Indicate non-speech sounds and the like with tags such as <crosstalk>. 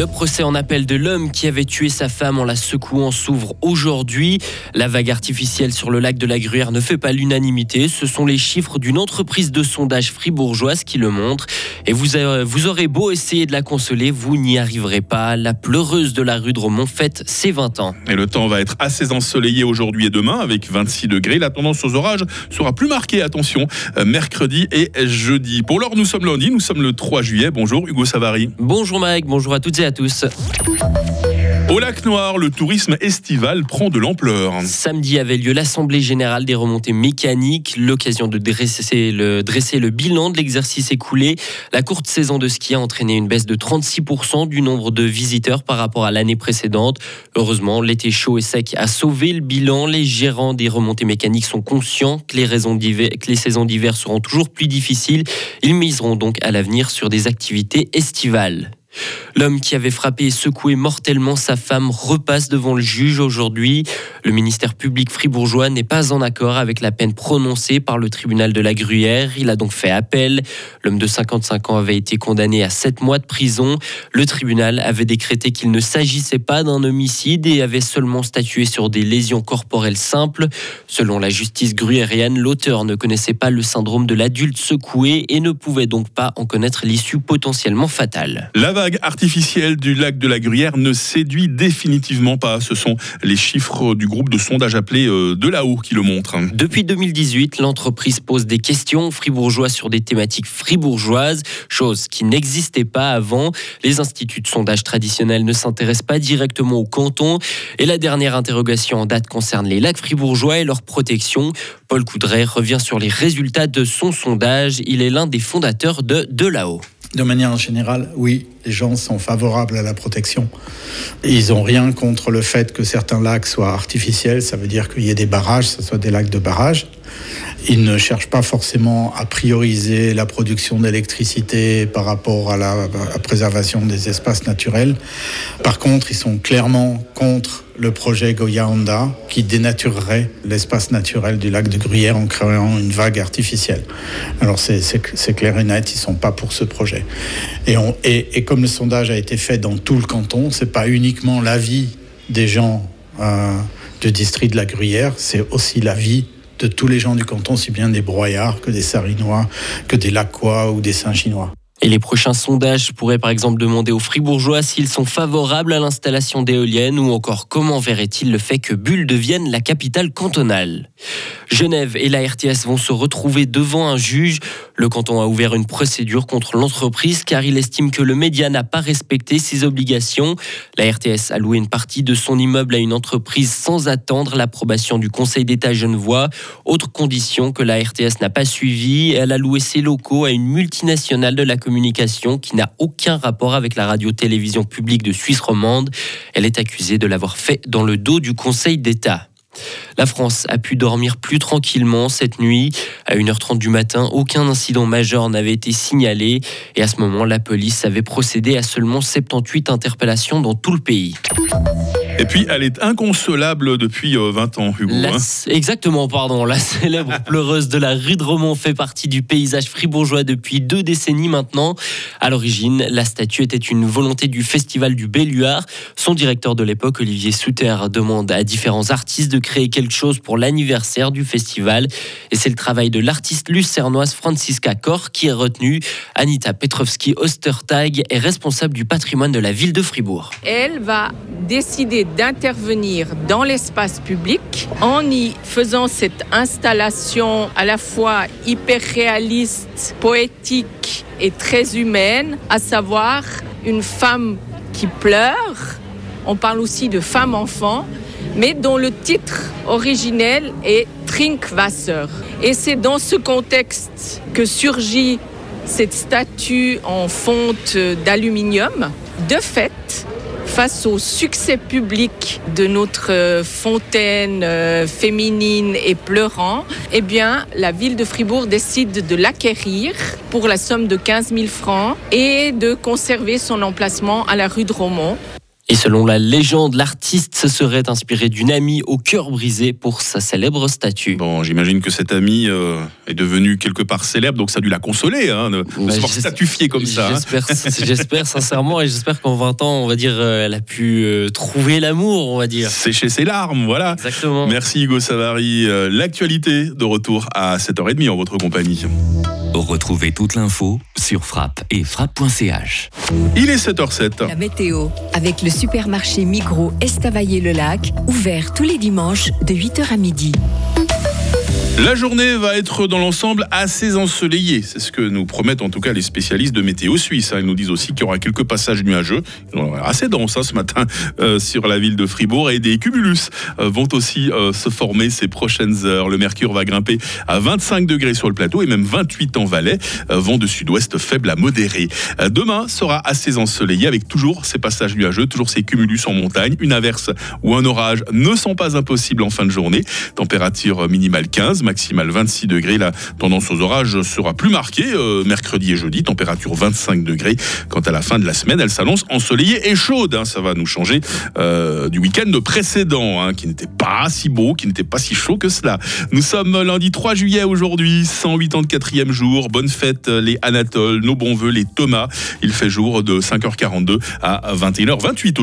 Le procès en appel de l'homme qui avait tué sa femme en la secouant s'ouvre aujourd'hui. La vague artificielle sur le lac de la Gruyère ne fait pas l'unanimité. Ce sont les chiffres d'une entreprise de sondage fribourgeoise qui le montrent. Et vous, euh, vous aurez beau essayer de la consoler, vous n'y arriverez pas. La pleureuse de la rue de Romont fête ses 20 ans. Et le temps va être assez ensoleillé aujourd'hui et demain avec 26 degrés. La tendance aux orages sera plus marquée, attention, euh, mercredi et jeudi. Pour l'heure, nous sommes lundi, nous sommes le 3 juillet. Bonjour Hugo Savary. Bonjour Mike, bonjour à toutes à tous. Au lac Noir, le tourisme estival prend de l'ampleur. Samedi avait lieu l'Assemblée générale des remontées mécaniques, l'occasion de dresser le, dresser le bilan de l'exercice écoulé. La courte saison de ski a entraîné une baisse de 36% du nombre de visiteurs par rapport à l'année précédente. Heureusement, l'été chaud et sec a sauvé le bilan. Les gérants des remontées mécaniques sont conscients que les, que les saisons d'hiver seront toujours plus difficiles. Ils miseront donc à l'avenir sur des activités estivales. L'homme qui avait frappé et secoué mortellement sa femme repasse devant le juge aujourd'hui. Le ministère public fribourgeois n'est pas en accord avec la peine prononcée par le tribunal de la Gruyère. Il a donc fait appel. L'homme de 55 ans avait été condamné à 7 mois de prison. Le tribunal avait décrété qu'il ne s'agissait pas d'un homicide et avait seulement statué sur des lésions corporelles simples. Selon la justice gruyérienne, l'auteur ne connaissait pas le syndrome de l'adulte secoué et ne pouvait donc pas en connaître l'issue potentiellement fatale artificielle du lac de la Gruyère ne séduit définitivement pas. Ce sont les chiffres du groupe de sondage appelé euh, De là-haut qui le montrent. Depuis 2018, l'entreprise pose des questions fribourgeois sur des thématiques fribourgeoises, chose qui n'existait pas avant. Les instituts de sondage traditionnels ne s'intéressent pas directement au canton. Et la dernière interrogation en date concerne les lacs fribourgeois et leur protection. Paul Coudray revient sur les résultats de son sondage. Il est l'un des fondateurs de De là-haut. De manière générale, oui, les gens sont favorables à la protection. Ils n'ont rien contre le fait que certains lacs soient artificiels, ça veut dire qu'il y ait des barrages, ce soit des lacs de barrage. Ils ne cherchent pas forcément à prioriser la production d'électricité par rapport à la, préservation des espaces naturels. Par contre, ils sont clairement contre le projet Goya Honda qui dénaturerait l'espace naturel du lac de Gruyère en créant une vague artificielle. Alors c'est clair et net, ils ne sont pas pour ce projet. Et, comme le sondage a été fait dans tout le canton, c'est pas uniquement l'avis des gens euh, du district de la Gruyère, c'est aussi l'avis de tous les gens du canton, si bien des broyards que des sarinois, que des lacois ou des saint-chinois. Et les prochains sondages pourraient par exemple demander aux fribourgeois s'ils sont favorables à l'installation d'éoliennes ou encore comment verraient-ils le fait que Bulle devienne la capitale cantonale. Genève et la RTS vont se retrouver devant un juge. Le canton a ouvert une procédure contre l'entreprise car il estime que le média n'a pas respecté ses obligations. La RTS a loué une partie de son immeuble à une entreprise sans attendre l'approbation du Conseil d'État genevois. Autre condition que la RTS n'a pas suivie, elle a loué ses locaux à une multinationale de la communication qui n'a aucun rapport avec la radio-télévision publique de Suisse romande. Elle est accusée de l'avoir fait dans le dos du Conseil d'État. La France a pu dormir plus tranquillement cette nuit. À 1h30 du matin, aucun incident majeur n'avait été signalé et à ce moment, la police avait procédé à seulement 78 interpellations dans tout le pays. Et puis, elle est inconsolable depuis 20 euh, ans, Hugo. Hein. exactement, pardon. La célèbre <laughs> pleureuse de la rue de Romont fait partie du paysage fribourgeois depuis deux décennies maintenant. À l'origine, la statue était une volonté du Festival du Belluard. Son directeur de l'époque, Olivier Souter, demande à différents artistes de créer quelque chose pour l'anniversaire du festival. Et c'est le travail de l'artiste lucernoise Franziska Kor qui est retenu. Anita Petrovski-Ostertag est responsable du patrimoine de la ville de Fribourg. Elle va décider d'intervenir dans l'espace public en y faisant cette installation à la fois hyper réaliste, poétique et très humaine, à savoir une femme qui pleure. On parle aussi de femme-enfant, mais dont le titre originel est Trinkwasser. Et c'est dans ce contexte que surgit cette statue en fonte d'aluminium. De fait, face au succès public de notre euh, fontaine euh, féminine et pleurant, eh la ville de Fribourg décide de l'acquérir pour la somme de 15 000 francs et de conserver son emplacement à la rue de Romont. Et selon la légende, l'artiste se serait inspiré d'une amie au cœur brisé pour sa célèbre statue. Bon, j'imagine que cette amie euh, est devenue quelque part célèbre, donc ça a dû la consoler, hein, de, Bah, se voir statufier comme ça. hein. <laughs> J'espère, sincèrement et j'espère qu'en 20 ans, on va dire, euh, elle a pu euh, trouver l'amour, on va dire. Sécher ses larmes, voilà. Exactement. Merci Hugo Savary. Euh, L'actualité de retour à 7h30 en votre compagnie. Retrouvez toute l'info sur frappe et frappe.ch. Il est 7h07. La météo, avec le supermarché Migros Estavayer-le-Lac, ouvert tous les dimanches de 8h à midi. La journée va être dans l'ensemble assez ensoleillée. C'est ce que nous promettent en tout cas les spécialistes de météo suisse. hein. Ils nous disent aussi qu'il y aura quelques passages nuageux. Il en aura assez dense hein, ce matin euh, sur la ville de Fribourg et des cumulus euh, vont aussi euh, se former ces prochaines heures. Le mercure va grimper à 25 degrés sur le plateau et même 28 en Valais. Vent de sud-ouest faible à modéré. Demain sera assez ensoleillé avec toujours ces passages nuageux, toujours ces cumulus en montagne. Une averse ou un orage ne sont pas impossibles en fin de journée. Température minimale 15, maximale 26 degrés. La tendance aux orages sera plus marquée euh, mercredi et jeudi. Température 25 degrés. Quant à la fin de la semaine, elle s'annonce ensoleillée et chaude. hein. Ça va nous changer euh, du week-end précédent, hein, qui n'était pas si beau, qui n'était pas si chaud que cela. Nous sommes lundi 3 juillet aujourd'hui, 184e jour. Bonne fête euh, les Anatoles, nos bons voeux les Thomas. Il fait jour de 5h42 à 21h28.